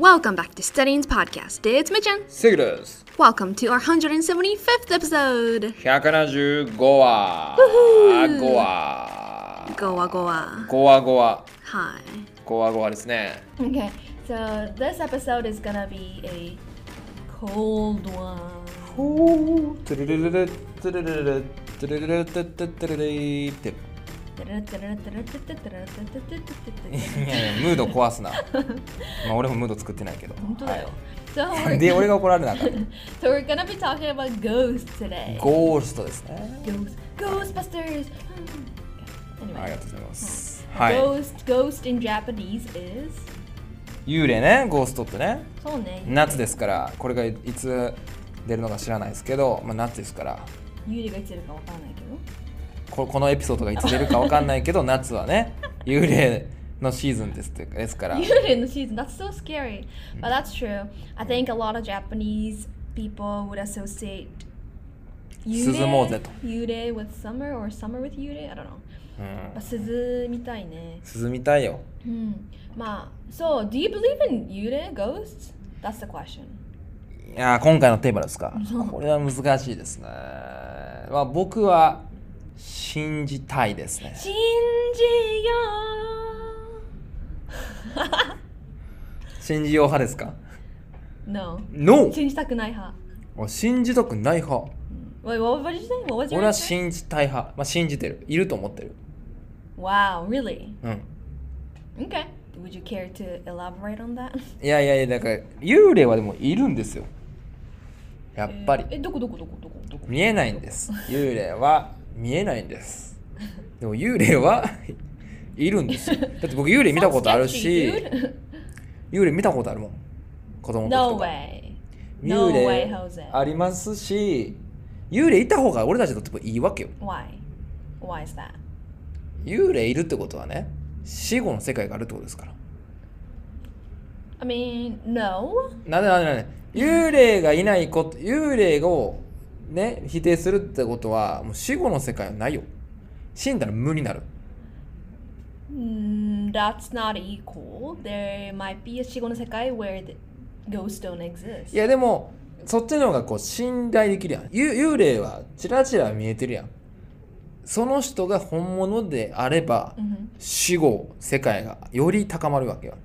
Welcome back to Studying's podcast. It's Mitchin. セグです。 Welcome to our 175th episode. 175話。5話。 Goa Goa. 5話5話。 Hi. 5話5話ですね。 Okay, so this episode is gonna be a cold one. ほー。トゥルルルルトゥルルルルトゥルルルルトゥトゥトゥルルルって。 いやいや、ムード壊すな。まあ俺もムード作ってないけど。本当だよ。はいで、俺が怒られなかった。so we're gonna be talking about ghosts today. ゴーストですね。Ghostbusters. あり Anyway, がとうございます。はい。ghost ghost in Japanese is? 幽霊ね、ゴーストってね。そうね。夏ですから、これがいつ出るのか知らないですけど、まあ、夏ですから。幽霊がいつ出るかわからないけど。ここのエピソードがいつ出るかわかんないけど夏はね幽霊のシーズンですってですから幽霊のシーズン That's so scary. But that's true. I think a lot of Japanese people would associate 涼もうぜと幽霊 with summer or summer with 幽霊 I don't know. うんまあ涼みたいね。涼みたいようん。まあ、so do you believe in 幽霊 ghosts? That's the question. いやー今回のテーマですかそうこれは難しいですねまあ僕は信じたいですね信じよ 信じよう派ですか？う No. NO! 信じたくない派。俺信じたくない派 Wait, what did you say? What was your 俺は?信じたい派まあ信じてるいると思ってる Wow, really? うん Okay. Would you care to elaborate on that? いやいやいやだから幽霊はでもいるんですよやっぱりえ、どこどこどこどこどこ？見えないんです幽霊は見えないんですでも幽霊は いるんですよだって僕幽霊見たことあるし. 幽霊見たことあるもん子供の時とか way. No 幽霊.ありますし幽霊いた方が俺たちにとってもいいわけよ Why? Why is that? 幽霊いるってことはね死後の世界があるってことですから I mean, no. なんでなんでなんで幽霊がいないこと幽霊をね否定するってことはもう死後の世界はないよ死んだら無になる Mm, that's not equal. There might be a 死後の世界 where the ghosts don't exist. いやでもそっちの方がこう信頼できるやん幽幽霊はチラチラ見えてるやんその人が本物であれば Mhm. 死後世界がより高まるわけよ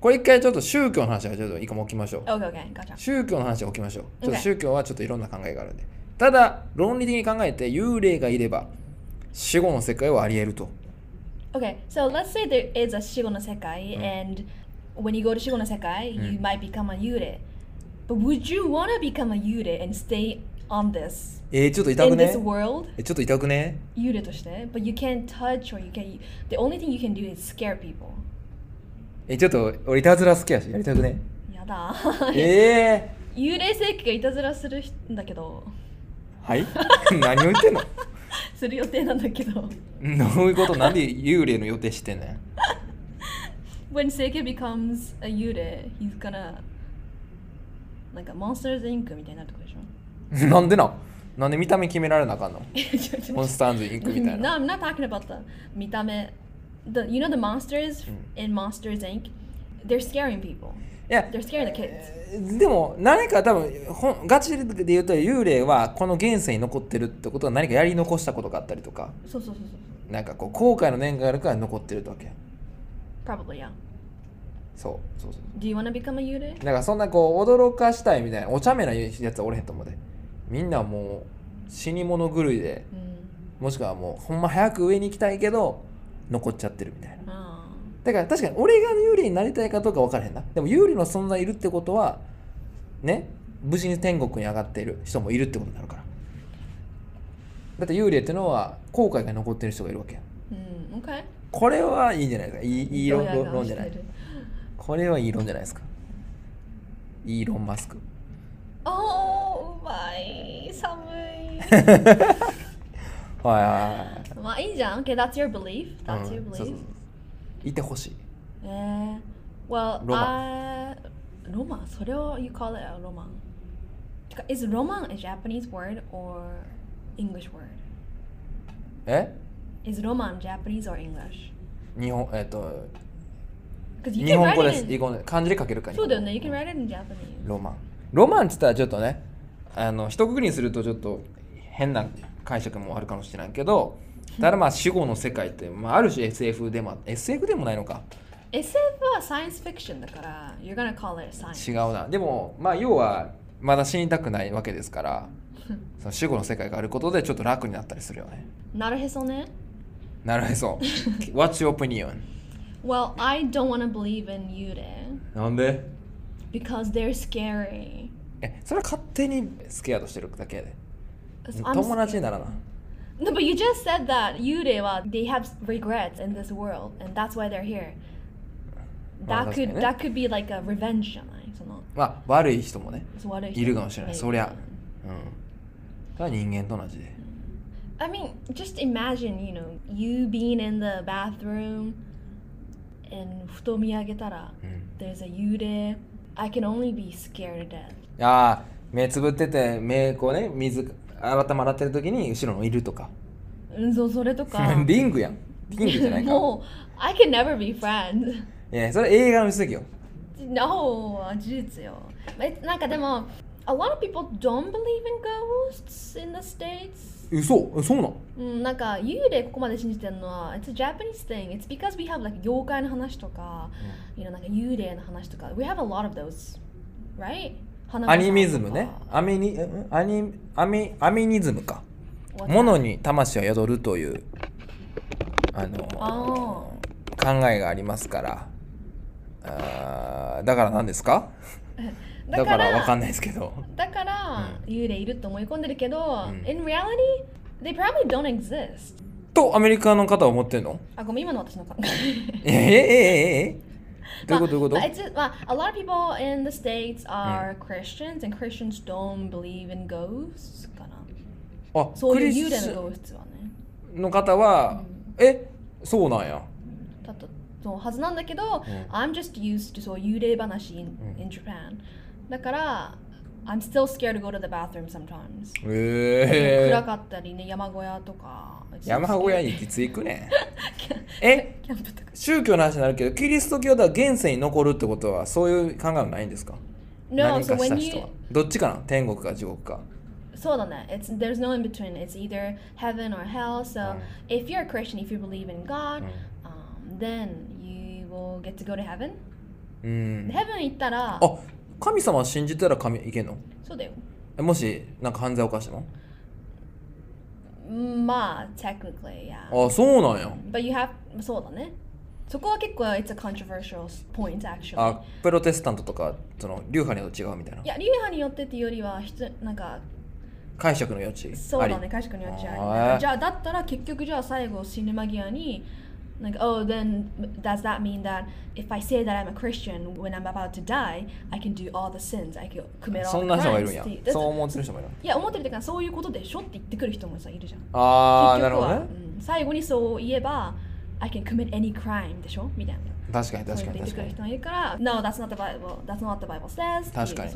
これ一回ちょっと宗教の話はちょっと一個も置きましょう Okay, okay, gotcha. 宗教の話は置きましょうちょっと.宗教はちょっといろんな考えがあるんでただ論理的に考えて幽霊がいれば死後の世界はあり得ると Okay, so let's say there is a 死後の世界 and when you go to 死後の世界 you might become a 幽霊 But would you want to become a 幽霊 and stay on this? えー、ちょっと痛くね world? えちょっと痛くね幽霊として But you can't touch or you can The only thing you can do is scare people えちょっと俺いたずら好きやし。やりたくね。やだ。ええ 幽霊世紀がいたずらするんだけど。はい？何を言ってんの？する予定なんだけど。どういうこと？なんで幽霊の予定してんねん？When Seiki becomes a 幽霊 he's gonna なんか Monsters Inc. みたいになるってことでしょ？なんでな？んなんで見た目決められなあかんの？モンスターズインクみたい No, な I'm not talking about the 見た目 the, You know the monsters in Monsters Inc? They're scaring people. いや They're scaring the kids. でも何か多分ほんガチで言うと幽霊はこの現世に残ってるってことは何かやり残したことがあったりとか。そうそうそうそうなんかこう後悔の念があるから残ってるわけ。Probably yeah. そうそうそう Do you wanna become a 幽霊だからそんなこう驚かしたいみたいなお茶目なやつはおれへんと思うで。みんなもう死に物狂いで。うん。もしくはもうほんま早く上に行きたいけど残っちゃってるみたいな。あだから確かに俺が有利になりたいかどうか分からへんな。でも有利の存在いるってことはね無事に天国に上がっている人もいるってことになるから。だって幽霊ってのは後悔が残ってる人がいるわけやーうん OK これはいいんじゃないですか？いいいい論論じゃない？これはいい論じゃないですか？イーロン・マスク。Oh うまい。寒い はいはいはいまあいいじゃん Okay that's your belief はい That's う your んそうそうそう belief いてほしいえー Well ロマ I ロマンそれを you call it a ロマンてか Is ロマン a Japanese word or English word? え Is ロマン Japanese or English? 日本えっ、と you 日 can 本語 write で it す in- 語漢字で書けるかそうだよね You can write it in Japanese ロマンロマンって言ったらちょっとねあの一括りにするとちょっと変な解釈もあるかもしれないけどただまあ死後の世界って、まあ、ある種 SF でも SF でもないのか。SF は science fiction だから You're gonna call it science 違うな。でもまあ要はまだ死にたくないわけですから その死後の世界があることでちょっと楽になったりするよね。なるへそね？なるへそ。What's your opinion? Well I don't wanna believe in Yure なんで？Because they're scary. えそれは勝手にスケアとしてるだけやで友達に.ならな No, but you just said that Yure は they have regrets in this world and that's why they're here まあ That could ね that could be like a revenge じゃないそのまあ悪い人もねいるかもしれない.そりゃうんそれは人間と同じで I mean, just imagine, you know, you being in the bathroom and ふと見上げたら、うん there's a Yure. I can only be scared to death. ああ目つぶってて目こうね水頭洗ってる時に後ろのいるとかうん、そうそれとか。リングやんリングじゃないかもう、I can never be friends. いやそれ映画の見過ぎよ No, 事実よ。えなんかでも、a lot of people don't believe in ghosts in the States. 嘘えそうなんうん、なんか幽霊ここまで信じてるのは It's a Japanese thing. It's because we have like 妖怪の話とか、you know, なんか幽霊の話とか We have a lot of those, right? アニミズムね。アミニん？アニアミアミニズムか。物に魂は宿るというあのあ考えがありますから。あーだから何ですか？だからわかんないですけど。だから、幽霊いると思い込んでるけど、うん。in reality, they probably don't exist. とアメリカの方は思ってんの？あ、ごめん、今の私の考え。ええええええどういうことどういうこと、まあ it's まあ a lot of people in the States are Christians and Christians don't believe in ghosts かな。あそういう幽霊の ghosts はね。の方は、えそうなんやだとそうはずなんだけど、ん I'm just used to そう幽霊話 in,、in Japan だから I'm still scared to go to the bathroom sometimes、ええ暗かったりね山小屋とか山小屋にいつ行くねんえキャンプとか宗教の話になるけどキリスト教では現世に残るってことはそういう考えはないんですか No, 何かした人 you はどっちかな天国か地獄かそうだね It's, there's no in between it's either heaven or hell so、if you're a Christian if you believe in God、um, then you will get to go to heaven うん heaven 行ったらあ神様信じたら神いけんの？そうだよ。えもしなんか犯罪を犯してもまあ technically yeah あそうなんや。But you have そうだね。そこは結構 it's a controversial point actually. あプロテスタントとかその流派によって違うみたいな。いや、流派によってっていうよりは、ひつなんか、解釈の余地そうだね、解釈によっちゃあー。あり。じゃあ、だったら結局じゃあ最後死ぬ間際に、なんか、oh, then does that mean that if I say that I'm a Christian when I'm about to die, I can do all the sins, I can commit all そ the んな人がいる crimes んやそう思ってる人もいるいや、思ってるってか、そういうことでしょって言ってくる人もさ、いるじゃん。ああなるほどは、ねうん最後にそう言えば、I can commit any crime でしょみたいな。確かに確かに確かに人がいるから、No, that's not the Bible, that's not the Bible says 確かに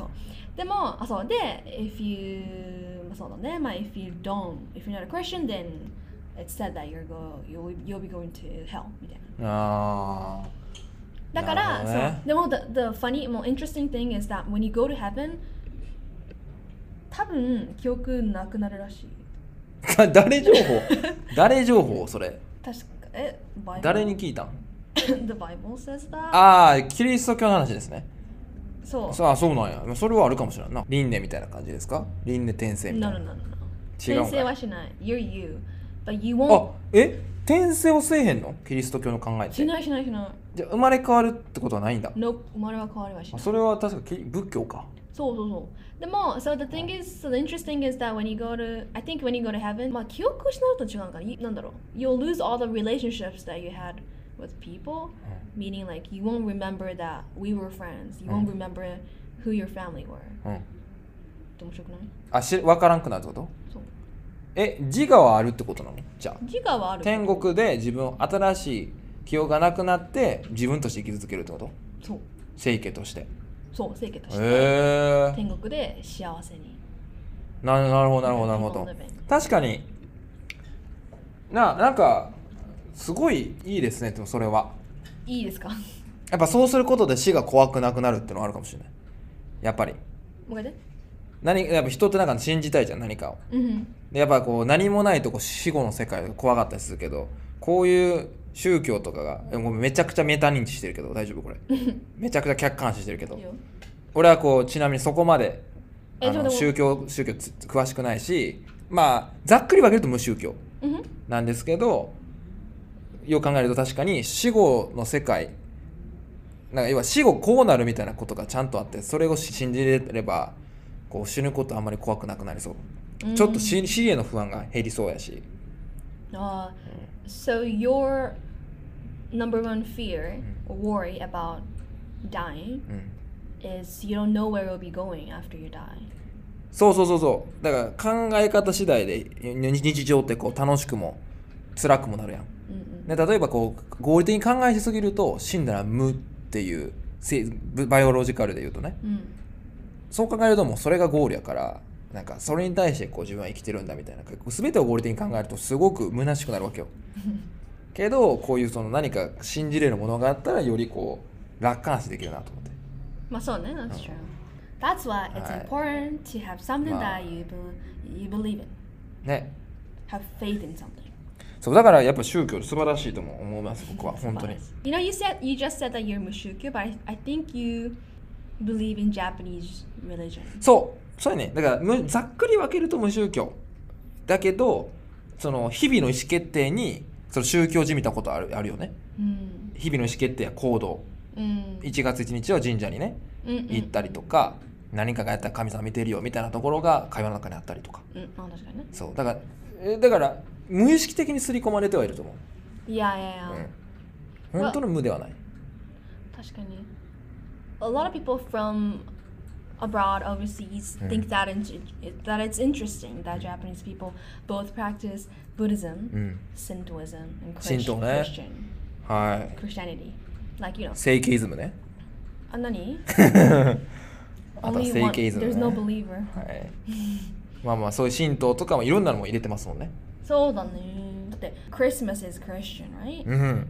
でも、あ、そうで、if you, まあそうだね、まあ、if you don't, if you're not a Christian, then it's said that you're go, you'll, you'll be going to hell みたいな。ああだから、ねそうでも、the, the funny, もう interesting thing is that when you go to heaven, 多分記憶なくなるらしい。誰情報誰情報それ確か、え?誰に聞いたん The Bible says that? ああキリスト教の話ですねそう。さあそうなんやそれはあるかもしれないな輪廻みたいな感じですか輪廻転生みたいな.違うんかい転生はしない。You're you. But you won't あえ転生をせえへんのキリスト教の考えっしてないしないしない。じゃあ生まれ変わるってことはないんだ Nope 生まれは変わりはしない。あそれは確か仏教かそうそうそう。でも、so the thing is, so the interesting is that when you go to, I think when you go to heaven, まあ記憶を失うと違うのかな。いなんだろう。You'll lose all the relationships that you had with people, meaning like you won't remember that we were friends. You won't remember who your family were. うんって面白くないあし分からんくなるってことそう。え自我はあるってことなの？じゃあ。自我はある。天国で自分新しい記憶がなくなって自分として生き続けるってこと？そう。聖家として。そう、清家として。へえ天国で幸せに。ななるほどなるほどなるほど。確かに。ななんかすごいいいですねでもそれは。いいですか？やっぱそうすることで死が怖くなくなるってのはあるかもしれない。やっぱり。もう一回で何やっぱ人ってなんか信じたいじゃん何かを。うんでやっぱこう何もないとこ死後の世界が怖かったりするけどこういう宗教とかがめちゃくちゃメタ認知してるけど大丈夫これ？めちゃくちゃ客観視してるけど。俺はこうちなみにそこまであの宗教宗教つ詳しくないしまあざっくり分けると無宗教うん？なんですけどよく考えると確かに死後の世界なんか要は死後こうなるみたいなことがちゃんとあってそれを信じれればこう死ぬことあんまり怖くなくなりそう、ちょっと死死への不安が減りそうやし。Uh, so your number one fear or worry about dying うん。is you don't know where you'll be going after you die. そうそうそうそう。だから考え方次第でに日常ってこう楽しくも辛くもなるやん。うんで例えばこう合理的に考えしすぎると死んだら無っていうせバイオロジカルで言うとね。うん。そう考えるともうそれがゴールやからなんかそれに対してこう自分は生きてるんだみたいな全てを合理的に考えるとすごく虚しくなるわけよけどこういうその何か信じれるものがあったらよりこう楽観視できるなと思ってまあそうね、that's true. That's why it's はい important to have something まあ that you, be, you believe in. ね Have faith in something. そうだからやっぱ宗教素晴らしいとも思います僕は本当に You know, you said you just said that you're Mushukyu, but I, I think you believe in Japanese religion. そうそうやねだからむざっくり分けると無宗教だけどその日々の意思決定にその宗教じみたことあるあるよねうん。日々の意思決定や行動うん。1月1日は神社にねうんうん行ったりとか、何かがやったら神様見てるよみたいなところが会話の中にあったりとかうん、まあ確かにね。そうだからえだから無意識的に刷り込まれてはいると思う、いやいやいや。うん、本当の無ではない確かに。A lot of people from abroad, overseas, Mm. think that, in, that it's interesting that Japanese people both practice Buddhism, うん Shintoism, and 神 Christ- 道ね Christian はい Christianity. Like, you know, 聖ケイズムねあ、何あと聖ケイズム there's ね no believer. はいまあまあそういう神道とかもいろんなのも入れてますもんねそうだね。だって、Christmas is Christian, right? うん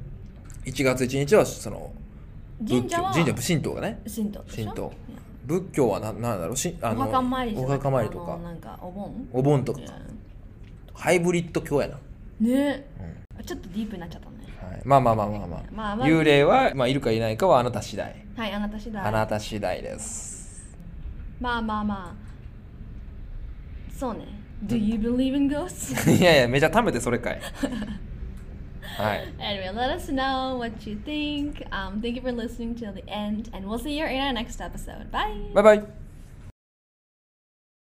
1月1日はその仏神社は教神社神道がね神道神道仏教はななんだろう？しあお墓参りお墓参りとか。なんかお盆？お盆とか。いやハイブリッド教やな、ね、ちょっとディープになっちゃったね。はい、まあまあまあまあまあ、まあまあ幽霊は、まあ、いるかいないかはあなた次第。はいあなた次第。あなた次第です。まあまあまあ。そうね。Do you believe in ghosts? いやいやめちゃ貯めてそれかい Anyway, let us know what you think. Um, thank you for listening till the end, and we'll see you in our next episode. Bye. Bye bye.